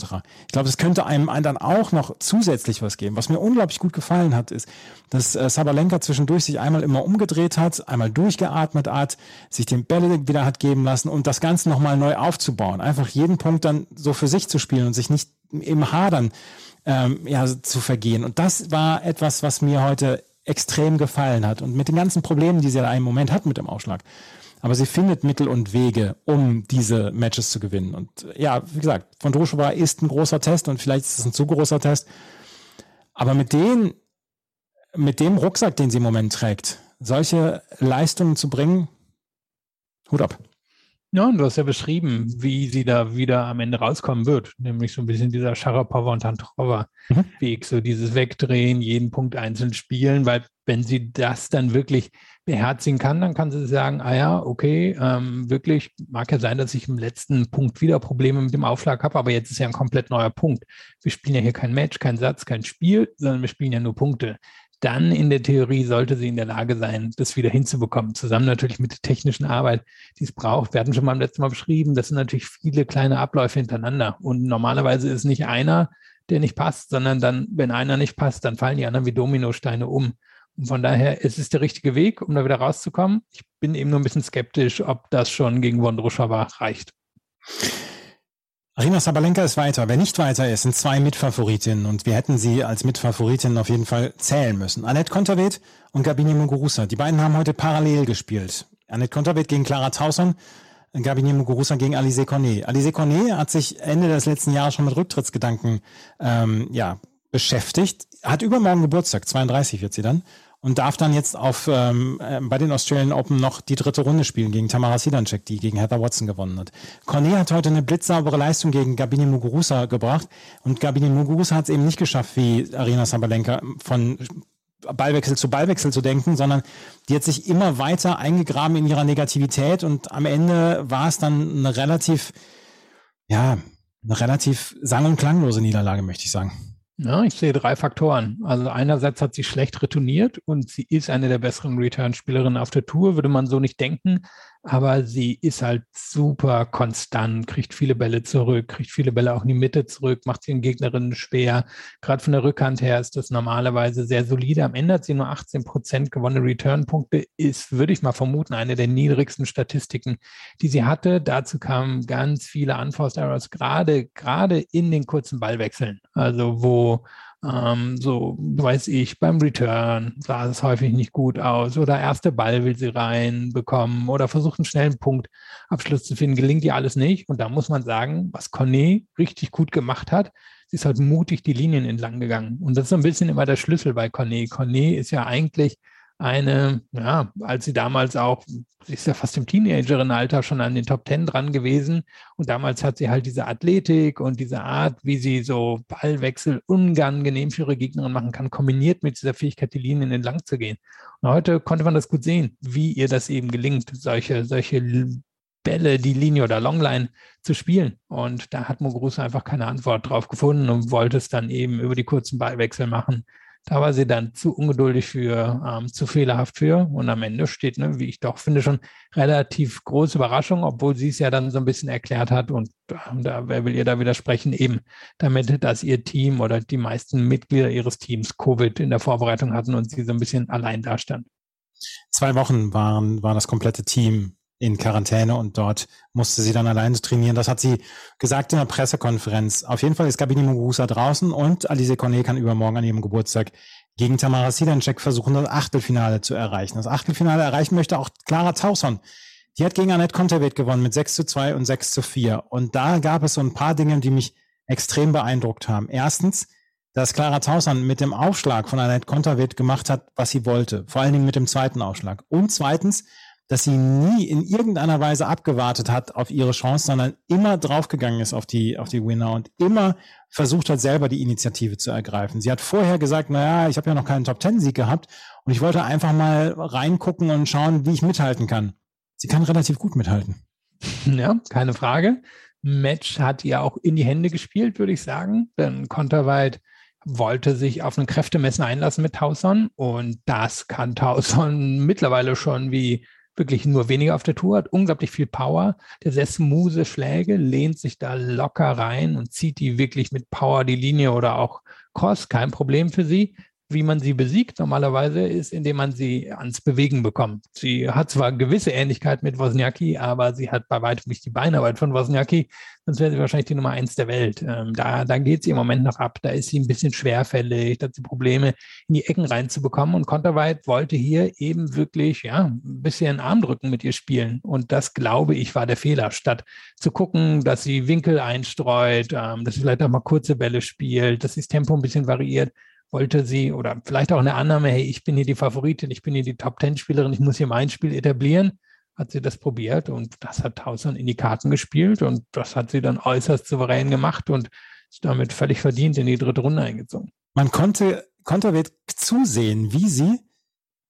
Ich glaube, das könnte einem dann auch noch zusätzlich was geben. Was mir unglaublich gut gefallen hat, ist, dass äh, Sabalenka zwischendurch sich einmal immer umgedreht hat, einmal durchgeatmet hat, sich den Bälle wieder hat geben lassen und das Ganze nochmal neu aufzubauen. Einfach jeden Punkt dann so für sich zu spielen und sich nicht im Hadern ähm, ja, zu vergehen. Und das war etwas, was mir heute extrem gefallen hat. Und mit den ganzen Problemen, die sie da im Moment hat mit dem Ausschlag, aber sie findet Mittel und Wege, um diese Matches zu gewinnen. Und ja, wie gesagt, von Druschova ist ein großer Test und vielleicht ist es ein zu großer Test. Aber mit den, mit dem Rucksack, den sie im Moment trägt, solche Leistungen zu bringen, Hut ab. Ja, und du hast ja beschrieben, wie sie da wieder am Ende rauskommen wird. Nämlich so ein bisschen dieser Sharapova und Tantrova-Weg, mhm. so dieses Wegdrehen, jeden Punkt einzeln spielen, weil wenn sie das dann wirklich beherzigen kann, dann kann sie sagen, ah ja, okay, ähm, wirklich, mag ja sein, dass ich im letzten Punkt wieder Probleme mit dem Aufschlag habe, aber jetzt ist ja ein komplett neuer Punkt. Wir spielen ja hier kein Match, kein Satz, kein Spiel, sondern wir spielen ja nur Punkte dann in der Theorie sollte sie in der Lage sein, das wieder hinzubekommen. Zusammen natürlich mit der technischen Arbeit, die es braucht. Wir hatten schon mal beim letzten Mal beschrieben, das sind natürlich viele kleine Abläufe hintereinander. Und normalerweise ist nicht einer, der nicht passt, sondern dann, wenn einer nicht passt, dann fallen die anderen wie Dominosteine um. Und von daher ist es der richtige Weg, um da wieder rauszukommen. Ich bin eben nur ein bisschen skeptisch, ob das schon gegen Wondruschowa reicht. Arina Sabalenka ist weiter. Wer nicht weiter ist, sind zwei Mitfavoritinnen und wir hätten sie als Mitfavoritinnen auf jeden Fall zählen müssen. Annette Konterweht und Gabini Muguruza. Die beiden haben heute parallel gespielt. Annette Konterweht gegen Clara Tauson, Gabini Muguruza gegen Alize Cornet. Alize Cornet hat sich Ende des letzten Jahres schon mit Rücktrittsgedanken ähm, ja, beschäftigt. Hat übermorgen Geburtstag, 32 wird sie dann und darf dann jetzt auf ähm, äh, bei den Australian Open noch die dritte Runde spielen gegen Tamara Sidancek, die gegen Heather Watson gewonnen hat. Cornet hat heute eine blitzsaubere Leistung gegen Gabini Muguruza gebracht und Gabini Muguruza hat es eben nicht geschafft, wie Arena Sabalenka von Ballwechsel zu Ballwechsel zu denken, sondern die hat sich immer weiter eingegraben in ihrer Negativität und am Ende war es dann eine relativ, ja, eine relativ sang- und klanglose Niederlage, möchte ich sagen. Ja, ich sehe drei Faktoren. Also einerseits hat sie schlecht retourniert und sie ist eine der besseren Return-Spielerinnen auf der Tour, würde man so nicht denken aber sie ist halt super konstant, kriegt viele Bälle zurück, kriegt viele Bälle auch in die Mitte zurück, macht den Gegnerinnen schwer. Gerade von der Rückhand her ist das normalerweise sehr solide. Am Ende hat sie nur 18 Prozent gewonnene Return-Punkte, ist, würde ich mal vermuten, eine der niedrigsten Statistiken, die sie hatte. Dazu kamen ganz viele Unforced Errors, gerade, gerade in den kurzen Ballwechseln. Also wo ähm, so, weiß ich, beim Return sah es häufig nicht gut aus oder erste Ball will sie reinbekommen oder versucht einen schnellen Punktabschluss zu finden, gelingt ihr alles nicht. Und da muss man sagen, was Cornet richtig gut gemacht hat, sie ist halt mutig die Linien entlang gegangen. Und das ist so ein bisschen immer der Schlüssel bei Cornet. Cornet ist ja eigentlich eine, ja, als sie damals auch, sie ist ja fast im Teenagerin-Alter schon an den Top Ten dran gewesen. Und damals hat sie halt diese Athletik und diese Art, wie sie so Ballwechsel unangenehm für ihre Gegnerin machen kann, kombiniert mit dieser Fähigkeit, die Linien entlang zu gehen. Und heute konnte man das gut sehen, wie ihr das eben gelingt, solche, solche Bälle, die Linie oder Longline zu spielen. Und da hat Muguruza einfach keine Antwort drauf gefunden und wollte es dann eben über die kurzen Ballwechsel machen. Da war sie dann zu ungeduldig für, ähm, zu fehlerhaft für. Und am Ende steht, ne, wie ich doch finde, schon relativ große Überraschung, obwohl sie es ja dann so ein bisschen erklärt hat. Und da, wer will ihr da widersprechen? Eben damit, dass ihr Team oder die meisten Mitglieder ihres Teams Covid in der Vorbereitung hatten und sie so ein bisschen allein dastand. Zwei Wochen waren, war das komplette Team in Quarantäne und dort musste sie dann alleine trainieren. Das hat sie gesagt in der Pressekonferenz. Auf jeden Fall ist Gabini Muguruza draußen und Alice Cornet kann übermorgen an ihrem Geburtstag gegen Tamara Sidancek versuchen, das Achtelfinale zu erreichen. Das Achtelfinale erreichen möchte auch Clara Tausson. Die hat gegen Annette Konterweht gewonnen mit 6 zu 2 und 6 zu 4. Und da gab es so ein paar Dinge, die mich extrem beeindruckt haben. Erstens, dass Clara Tausson mit dem Aufschlag von Annette Konterweht gemacht hat, was sie wollte. Vor allen Dingen mit dem zweiten Aufschlag. Und zweitens, dass sie nie in irgendeiner Weise abgewartet hat auf ihre Chance, sondern immer draufgegangen ist auf die, auf die Winner und immer versucht hat, selber die Initiative zu ergreifen. Sie hat vorher gesagt, naja, ich habe ja noch keinen Top-Ten-Sieg gehabt und ich wollte einfach mal reingucken und schauen, wie ich mithalten kann. Sie kann relativ gut mithalten. Ja, keine Frage. Match hat ihr auch in die Hände gespielt, würde ich sagen. Denn Konterweit wollte sich auf ein Kräftemessen einlassen mit Tauson und das kann Tauson mittlerweile schon wie wirklich nur weniger auf der Tour, hat unglaublich viel Power. Der sehr smooth Schläge, lehnt sich da locker rein und zieht die wirklich mit Power die Linie oder auch Cross, kein Problem für sie wie man sie besiegt normalerweise, ist, indem man sie ans Bewegen bekommt. Sie hat zwar gewisse Ähnlichkeit mit Wozniacki, aber sie hat bei weitem nicht die Beinarbeit von Wozniacki, sonst wäre sie wahrscheinlich die Nummer eins der Welt. Ähm, da, da geht sie im Moment noch ab. Da ist sie ein bisschen schwerfällig, da hat sie Probleme, in die Ecken reinzubekommen. Und Konterweit wollte hier eben wirklich, ja, ein bisschen Armdrücken mit ihr spielen. Und das, glaube ich, war der Fehler. Statt zu gucken, dass sie Winkel einstreut, ähm, dass sie vielleicht auch mal kurze Bälle spielt, dass sie das Tempo ein bisschen variiert, wollte sie oder vielleicht auch eine Annahme, hey, ich bin hier die Favoritin, ich bin hier die Top-Ten-Spielerin, ich muss hier mein Spiel etablieren, hat sie das probiert und das hat Tausend in die Karten gespielt und das hat sie dann äußerst souverän gemacht und ist damit völlig verdient in die dritte Runde eingezogen. Man konnte Konterweit zusehen, wie sie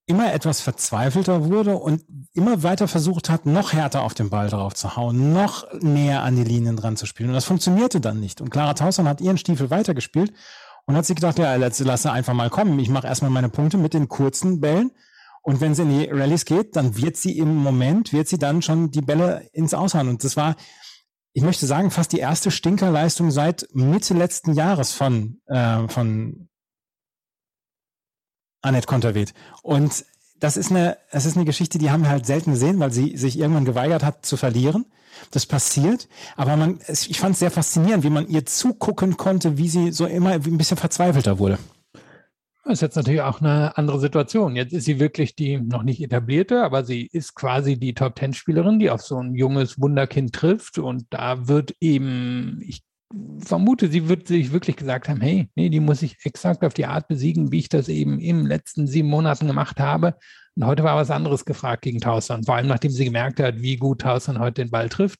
immer etwas verzweifelter wurde und immer weiter versucht hat, noch härter auf den Ball drauf zu hauen, noch näher an die Linien dran zu spielen. Und das funktionierte dann nicht. Und Clara Tausend hat ihren Stiefel weitergespielt und hat sich gedacht, ja, lasse, lasse einfach mal kommen. Ich mache erstmal meine Punkte mit den kurzen Bällen. Und wenn sie in die Rallyes geht, dann wird sie im Moment, wird sie dann schon die Bälle ins Aushauen. Und das war, ich möchte sagen, fast die erste Stinkerleistung seit Mitte letzten Jahres von, äh, von Annette Konterweht. Und das ist eine, das ist eine Geschichte, die haben wir halt selten gesehen, weil sie sich irgendwann geweigert hat zu verlieren. Das passiert, aber man, ich fand es sehr faszinierend, wie man ihr zugucken konnte, wie sie so immer ein bisschen verzweifelter wurde. Das ist jetzt natürlich auch eine andere Situation. Jetzt ist sie wirklich die noch nicht etablierte, aber sie ist quasi die Top-Ten-Spielerin, die auf so ein junges Wunderkind trifft. Und da wird eben, ich vermute, sie wird sich wirklich gesagt haben, hey, nee, die muss ich exakt auf die Art besiegen, wie ich das eben im letzten sieben Monaten gemacht habe. Und heute war was anderes gefragt gegen Tausend, vor allem nachdem sie gemerkt hat, wie gut Tausend heute den Ball trifft.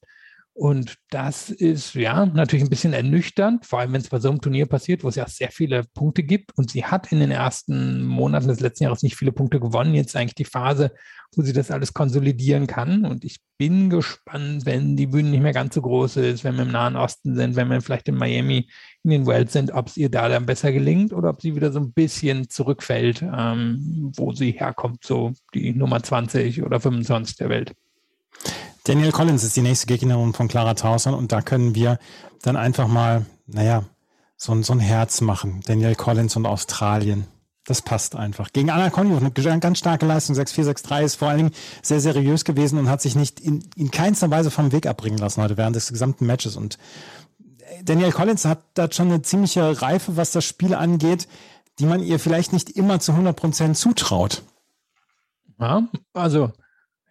Und das ist ja natürlich ein bisschen ernüchternd, vor allem wenn es bei so einem Turnier passiert, wo es ja sehr viele Punkte gibt. Und sie hat in den ersten Monaten des letzten Jahres nicht viele Punkte gewonnen. Jetzt eigentlich die Phase, wo sie das alles konsolidieren kann. Und ich bin gespannt, wenn die Bühne nicht mehr ganz so groß ist, wenn wir im Nahen Osten sind, wenn wir vielleicht in Miami in den Wells sind, ob es ihr da dann besser gelingt oder ob sie wieder so ein bisschen zurückfällt, ähm, wo sie herkommt, so die Nummer 20 oder 25 der Welt. Daniel Collins ist die nächste Gegnerin von Clara Tauson und da können wir dann einfach mal, naja, so, so ein Herz machen. Daniel Collins und Australien. Das passt einfach. Gegen Anna Konjo, eine ganz starke Leistung, 6-4, 6-3, ist vor allen Dingen sehr seriös gewesen und hat sich nicht in, in keinster Weise vom Weg abbringen lassen heute während des gesamten Matches. Und Daniel Collins hat da schon eine ziemliche Reife, was das Spiel angeht, die man ihr vielleicht nicht immer zu 100 Prozent zutraut. Ja, also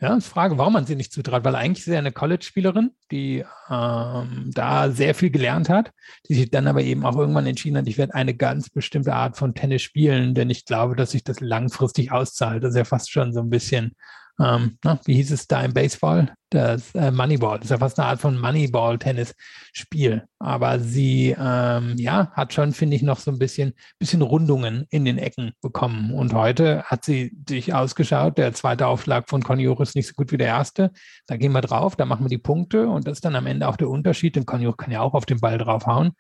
Ja, ist Frage, warum man sie nicht zutraut, weil eigentlich ist sie eine College-Spielerin, die ähm, da sehr viel gelernt hat, die sich dann aber eben auch irgendwann entschieden hat, ich werde eine ganz bestimmte Art von Tennis spielen, denn ich glaube, dass sich das langfristig auszahlt. Das ist ja fast schon so ein bisschen ähm, na, wie hieß es da im Baseball? Das äh, Moneyball. Das ist ja fast eine Art von Moneyball-Tennis-Spiel. Aber sie, ähm, ja, hat schon, finde ich, noch so ein bisschen, bisschen Rundungen in den Ecken bekommen. Und heute hat sie sich ausgeschaut. Der zweite Aufschlag von Conjure ist nicht so gut wie der erste. Da gehen wir drauf, da machen wir die Punkte und das ist dann am Ende auch der Unterschied. Denn Conjure kann ja auch auf den Ball draufhauen.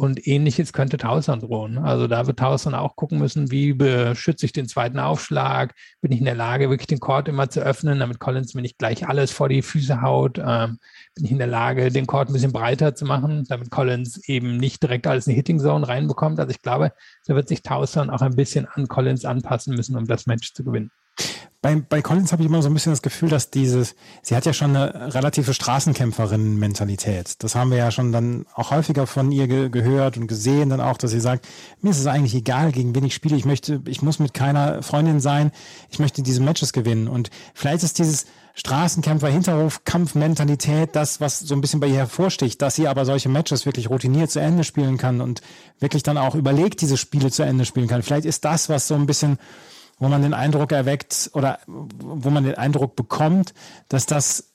Und ähnliches könnte Tausern drohen. Also da wird Tausern auch gucken müssen, wie beschütze ich den zweiten Aufschlag? Bin ich in der Lage, wirklich den Court immer zu öffnen, damit Collins mir nicht gleich alles vor die Füße haut? Ähm, bin ich in der Lage, den Court ein bisschen breiter zu machen, damit Collins eben nicht direkt alles in die Hitting Zone reinbekommt? Also ich glaube, da wird sich Tausern auch ein bisschen an Collins anpassen müssen, um das Match zu gewinnen. Bei, bei Collins habe ich immer so ein bisschen das Gefühl, dass dieses, sie hat ja schon eine relative Straßenkämpferin-Mentalität. Das haben wir ja schon dann auch häufiger von ihr ge gehört und gesehen, dann auch, dass sie sagt, mir ist es eigentlich egal, gegen wen ich spiele. Ich möchte, ich muss mit keiner Freundin sein. Ich möchte diese Matches gewinnen. Und vielleicht ist dieses Straßenkämpfer-Hinterhof-Kampf-Mentalität das, was so ein bisschen bei ihr hervorsticht, dass sie aber solche Matches wirklich routiniert zu Ende spielen kann und wirklich dann auch überlegt, diese Spiele zu Ende spielen kann. Vielleicht ist das, was so ein bisschen wo man den Eindruck erweckt oder wo man den Eindruck bekommt, dass das,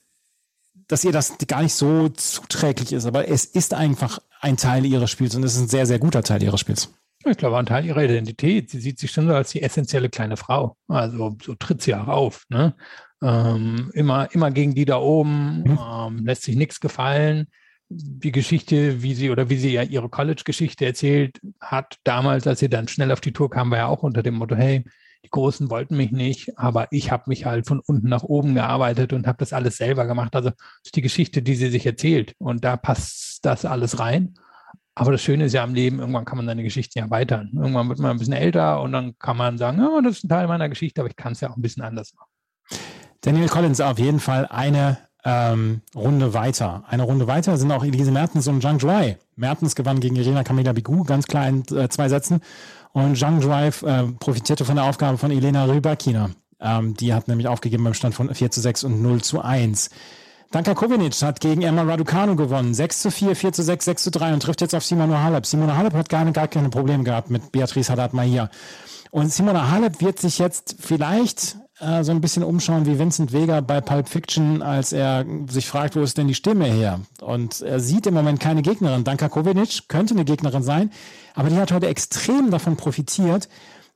dass ihr das gar nicht so zuträglich ist. Aber es ist einfach ein Teil ihres Spiels und es ist ein sehr, sehr guter Teil ihres Spiels. Ich glaube, ein Teil ihrer Identität. Sie sieht sich schon so als die essentielle kleine Frau. Also so tritt sie auch auf. Ne? Ähm, immer, immer gegen die da oben, mhm. ähm, lässt sich nichts gefallen. Die Geschichte, wie sie oder wie sie ja ihre College-Geschichte erzählt hat, damals, als sie dann schnell auf die Tour kam, war ja auch unter dem Motto, hey, die Großen wollten mich nicht, aber ich habe mich halt von unten nach oben gearbeitet und habe das alles selber gemacht. Also ist die Geschichte, die sie sich erzählt. Und da passt das alles rein. Aber das Schöne ist ja am Leben, irgendwann kann man seine Geschichten ja erweitern. Irgendwann wird man ein bisschen älter und dann kann man sagen, oh, das ist ein Teil meiner Geschichte, aber ich kann es ja auch ein bisschen anders machen. Daniel Collins auf jeden Fall eine ähm, Runde weiter. Eine Runde weiter sind auch Elise Mertens und Zhang Zhuai. Mertens gewann gegen Irina Kamila Bigu, ganz klar in äh, zwei Sätzen. Und Zhang Drive äh, profitierte von der Aufgabe von Elena Rybakina. Ähm, die hat nämlich aufgegeben beim Stand von 4 zu 6 und 0 zu 1. Danka Kovinic hat gegen Emma Raducanu gewonnen. 6 zu 4, 4 zu 6, 6 zu 3 und trifft jetzt auf Simona Halep. Simona Halep hat gar, gar keine Probleme gehabt mit Beatrice Haddad-Mahir. Und Simona Halep wird sich jetzt vielleicht äh, so ein bisschen umschauen wie Vincent Vega bei Pulp Fiction, als er sich fragt, wo ist denn die Stimme her? Und er sieht im Moment keine Gegnerin. Danka Kovinic könnte eine Gegnerin sein, aber die hat heute extrem davon profitiert,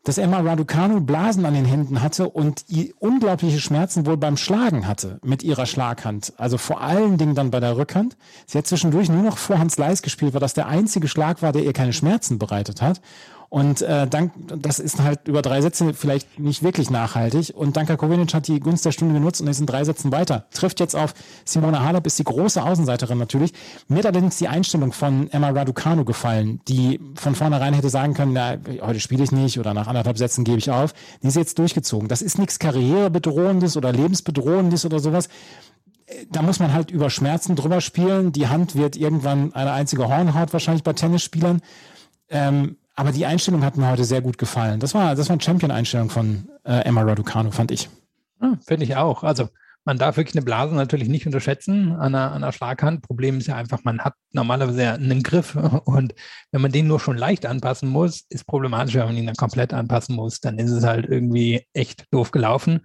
dass Emma Raducanu Blasen an den Händen hatte und unglaubliche Schmerzen wohl beim Schlagen hatte mit ihrer Schlaghand. Also vor allen Dingen dann bei der Rückhand. Sie hat zwischendurch nur noch Vorhands Leis gespielt, weil das der einzige Schlag war, der ihr keine Schmerzen bereitet hat. Und äh, dank, das ist halt über drei Sätze vielleicht nicht wirklich nachhaltig. Und Danka Kovinic hat die Gunst der Stunde genutzt und ist in drei Sätzen weiter. Trifft jetzt auf Simona Halep, ist die große Außenseiterin natürlich. Mir hat allerdings die Einstellung von Emma Raducanu gefallen, die von vornherein hätte sagen können, na, heute spiele ich nicht oder nach anderthalb Sätzen gebe ich auf. Die ist jetzt durchgezogen. Das ist nichts Karrierebedrohendes oder Lebensbedrohendes oder sowas da muss man halt über Schmerzen drüber spielen. Die Hand wird irgendwann eine einzige Hornhaut wahrscheinlich bei Tennisspielern. Ähm, aber die Einstellung hat mir heute sehr gut gefallen. Das war, das war eine Champion-Einstellung von äh, Emma Raducanu, fand ich. Ja, Finde ich auch. Also man darf wirklich eine Blase natürlich nicht unterschätzen an einer, an einer Schlaghand. Problem ist ja einfach, man hat normalerweise einen Griff und wenn man den nur schon leicht anpassen muss, ist problematisch, wenn man ihn dann komplett anpassen muss, dann ist es halt irgendwie echt doof gelaufen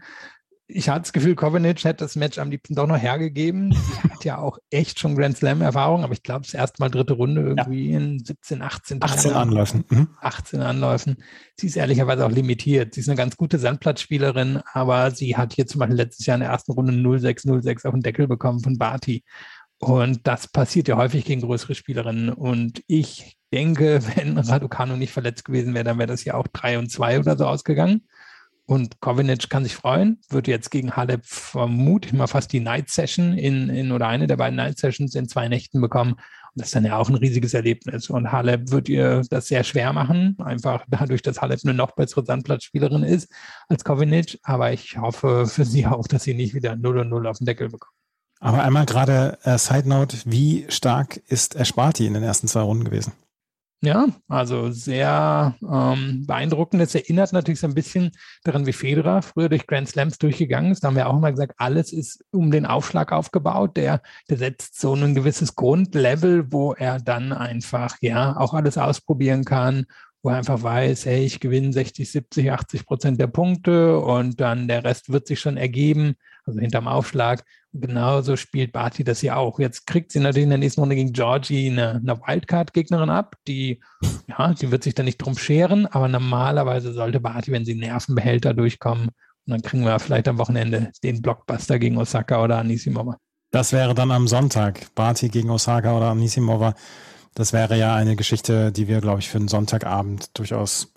ich hatte das Gefühl, Kovanic hätte das Match am liebsten doch noch hergegeben. Sie hat ja auch echt schon Grand Slam-Erfahrung, aber ich glaube, das erste Mal dritte Runde irgendwie ja. in 17, 18 18 Jahren. Anläufen. Mhm. 18 Anläufen. Sie ist ehrlicherweise auch limitiert. Sie ist eine ganz gute Sandplatzspielerin, aber sie hat hier zum Beispiel letztes Jahr in der ersten Runde 0-6, 0-6 auf den Deckel bekommen von Barty. Und das passiert ja häufig gegen größere Spielerinnen. Und ich denke, wenn Raducanu nicht verletzt gewesen wäre, dann wäre das ja auch 3 und 2 oder so ausgegangen. Und Kovinic kann sich freuen, wird jetzt gegen Halep vermutlich mal fast die Night Session in, in oder eine der beiden Night Sessions in zwei Nächten bekommen. Und das ist dann ja auch ein riesiges Erlebnis. Und Halep wird ihr das sehr schwer machen, einfach dadurch, dass Halep eine noch bessere Sandplatzspielerin ist als Kovinic. Aber ich hoffe für sie auch, dass sie nicht wieder 0 und 0 auf den Deckel bekommt. Aber einmal gerade äh, Side Note, wie stark ist Esparti in den ersten zwei Runden gewesen? Ja, also sehr ähm, beeindruckend. Es erinnert natürlich so ein bisschen daran, wie Federer früher durch Grand Slams durchgegangen ist. Da haben wir auch immer gesagt, alles ist um den Aufschlag aufgebaut. Der, der setzt so ein gewisses Grundlevel, wo er dann einfach ja auch alles ausprobieren kann, wo er einfach weiß, hey, ich gewinne 60, 70, 80 Prozent der Punkte und dann der Rest wird sich schon ergeben, also hinterm Aufschlag. Und genauso spielt Barty das ja auch. Jetzt kriegt sie natürlich in der nächsten Runde gegen Georgie eine, eine Wildcard-Gegnerin ab, die, ja, die wird sich da nicht drum scheren, aber normalerweise sollte Barty, wenn sie Nervenbehälter durchkommen, und dann kriegen wir vielleicht am Wochenende den Blockbuster gegen Osaka oder Anisimova. Das wäre dann am Sonntag. Barty gegen Osaka oder Anisimova. Das wäre ja eine Geschichte, die wir, glaube ich, für einen Sonntagabend durchaus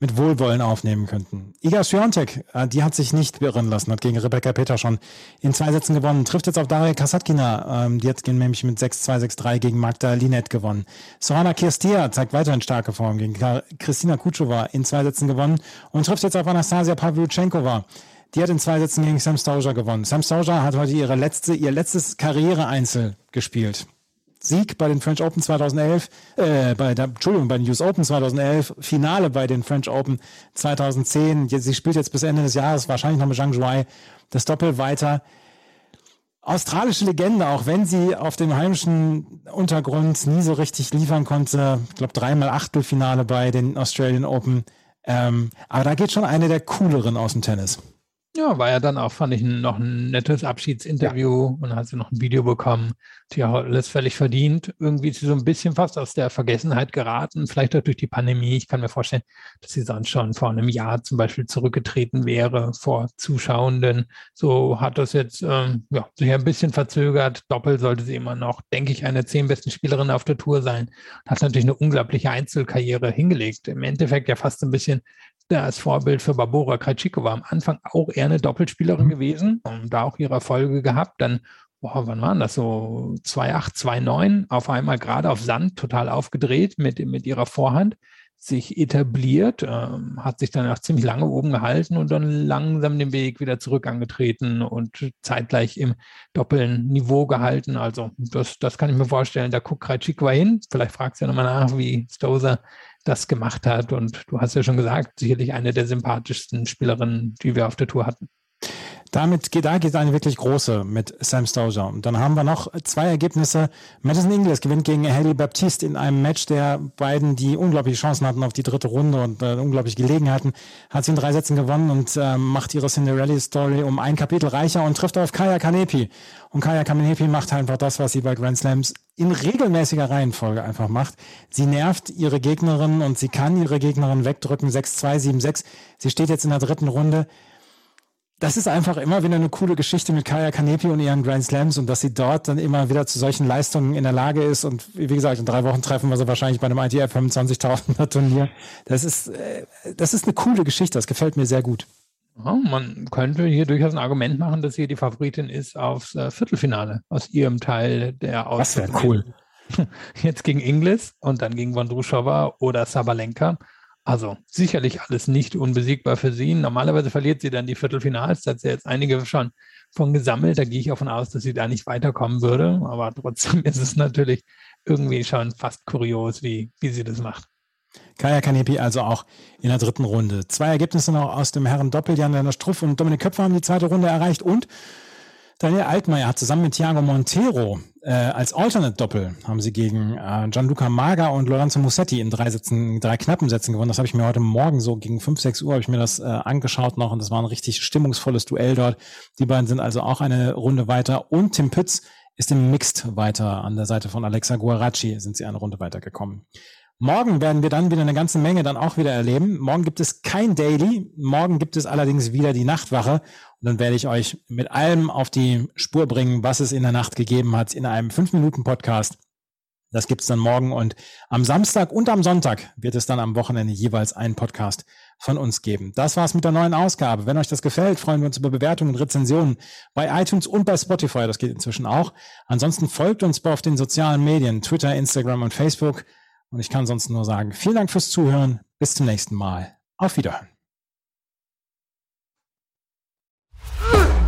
mit Wohlwollen aufnehmen könnten. Iga Swiatek, äh, die hat sich nicht beirren lassen, hat gegen Rebecca Peter schon in zwei Sätzen gewonnen, trifft jetzt auf Daria Kasatkina, ähm, die hat nämlich mit 6-2, 6-3 gegen Magda Linet gewonnen. Sorana Kirstia zeigt weiterhin starke Form gegen Kristina Kutschova in zwei Sätzen gewonnen und trifft jetzt auf Anastasia Pavlyuchenkova. Die hat in zwei Sätzen gegen Sam Stauger gewonnen. Sam Stauger hat heute ihre letzte, ihr letztes Karriereeinzel gespielt. Sieg bei den French Open 2011, äh, bei der, Entschuldigung, bei den US Open 2011, Finale bei den French Open 2010. Sie spielt jetzt bis Ende des Jahres wahrscheinlich noch mit Zhang Zhuai das Doppel weiter. Australische Legende, auch wenn sie auf dem heimischen Untergrund nie so richtig liefern konnte. Ich glaube, dreimal Achtelfinale bei den Australian Open. Ähm, aber da geht schon eine der cooleren aus dem Tennis. Ja, war ja dann auch, fand ich, noch ein nettes Abschiedsinterview ja. und hat sie noch ein Video bekommen. Sie hat alles völlig verdient. Irgendwie ist sie so ein bisschen fast aus der Vergessenheit geraten, vielleicht auch durch die Pandemie. Ich kann mir vorstellen, dass sie sonst schon vor einem Jahr zum Beispiel zurückgetreten wäre vor Zuschauenden. So hat das jetzt ähm, ja, sich ein bisschen verzögert. Doppel sollte sie immer noch, denke ich, eine zehn besten Spielerin auf der Tour sein. Hat natürlich eine unglaubliche Einzelkarriere hingelegt. Im Endeffekt ja fast ein bisschen das Vorbild für Barbora Krajcikova. Am Anfang auch eher eine Doppelspielerin mhm. gewesen und da auch ihre Erfolge gehabt. Dann, boah, wann waren das so? 2,8, 2,9, auf einmal gerade auf Sand total aufgedreht mit, mit ihrer Vorhand, sich etabliert, ähm, hat sich dann auch ziemlich lange oben gehalten und dann langsam den Weg wieder zurück angetreten und zeitgleich im doppelten Niveau gehalten. Also das, das kann ich mir vorstellen. Da guckt Krajcikova hin. Vielleicht fragst du ja nochmal nach, wie Stoser das gemacht hat. Und du hast ja schon gesagt, sicherlich eine der sympathischsten Spielerinnen, die wir auf der Tour hatten. Damit geht, da geht eine wirklich große mit Sam Stosur. Und dann haben wir noch zwei Ergebnisse. Madison Inglis gewinnt gegen Haley Baptiste in einem Match, der beiden, die unglaubliche Chancen hatten auf die dritte Runde und äh, unglaublich Gelegenheiten, hat sie in drei Sätzen gewonnen und äh, macht ihre Cinderella-Story um ein Kapitel reicher und trifft auf Kaya Kanepi. Und Kaya Kanepi macht einfach das, was sie bei Grand Slams in regelmäßiger Reihenfolge einfach macht. Sie nervt ihre Gegnerin und sie kann ihre Gegnerin wegdrücken. 6-2, 7-6. Sie steht jetzt in der dritten Runde das ist einfach immer wieder eine coole Geschichte mit Kaya Kanepi und ihren Grand Slams und dass sie dort dann immer wieder zu solchen Leistungen in der Lage ist. Und wie gesagt, in drei Wochen treffen wir sie wahrscheinlich bei einem ITF 25.000er Turnier. Das ist, äh, das ist eine coole Geschichte. Das gefällt mir sehr gut. Ja, man könnte hier durchaus ein Argument machen, dass sie die Favoritin ist aufs äh, Viertelfinale aus ihrem Teil der Aus. Das wäre cool. Jetzt gegen Inglis und dann gegen Vondrushova oder Sabalenka. Also sicherlich alles nicht unbesiegbar für sie. Normalerweise verliert sie dann die Viertelfinals. Da hat sie jetzt einige schon von gesammelt. Da gehe ich davon aus, dass sie da nicht weiterkommen würde. Aber trotzdem ist es natürlich irgendwie schon fast kurios, wie, wie sie das macht. Kaya Kanepi also auch in der dritten Runde. Zwei Ergebnisse noch aus dem Herren Doppel. Jan Struff und Dominik Köpfer haben die zweite Runde erreicht und Daniel Altmaier hat zusammen mit Thiago Montero äh, als Alternate-Doppel haben sie gegen äh, Gianluca Maga und Lorenzo Musetti in drei Sätzen, drei knappen Sätzen gewonnen. Das habe ich mir heute Morgen so gegen fünf, sechs Uhr habe ich mir das äh, angeschaut noch und das war ein richtig stimmungsvolles Duell dort. Die beiden sind also auch eine Runde weiter und Tim Pütz ist im Mixed weiter an der Seite von Alexa Guaracci sind sie eine Runde weitergekommen. Morgen werden wir dann wieder eine ganze Menge dann auch wieder erleben. Morgen gibt es kein Daily. Morgen gibt es allerdings wieder die Nachtwache. Und dann werde ich euch mit allem auf die Spur bringen, was es in der Nacht gegeben hat in einem 5-Minuten-Podcast. Das gibt's dann morgen und am Samstag und am Sonntag wird es dann am Wochenende jeweils einen Podcast von uns geben. Das war's mit der neuen Ausgabe. Wenn euch das gefällt, freuen wir uns über Bewertungen und Rezensionen bei iTunes und bei Spotify. Das geht inzwischen auch. Ansonsten folgt uns auf den sozialen Medien, Twitter, Instagram und Facebook. Und ich kann sonst nur sagen, vielen Dank fürs Zuhören. Bis zum nächsten Mal. Auf Wiederhören.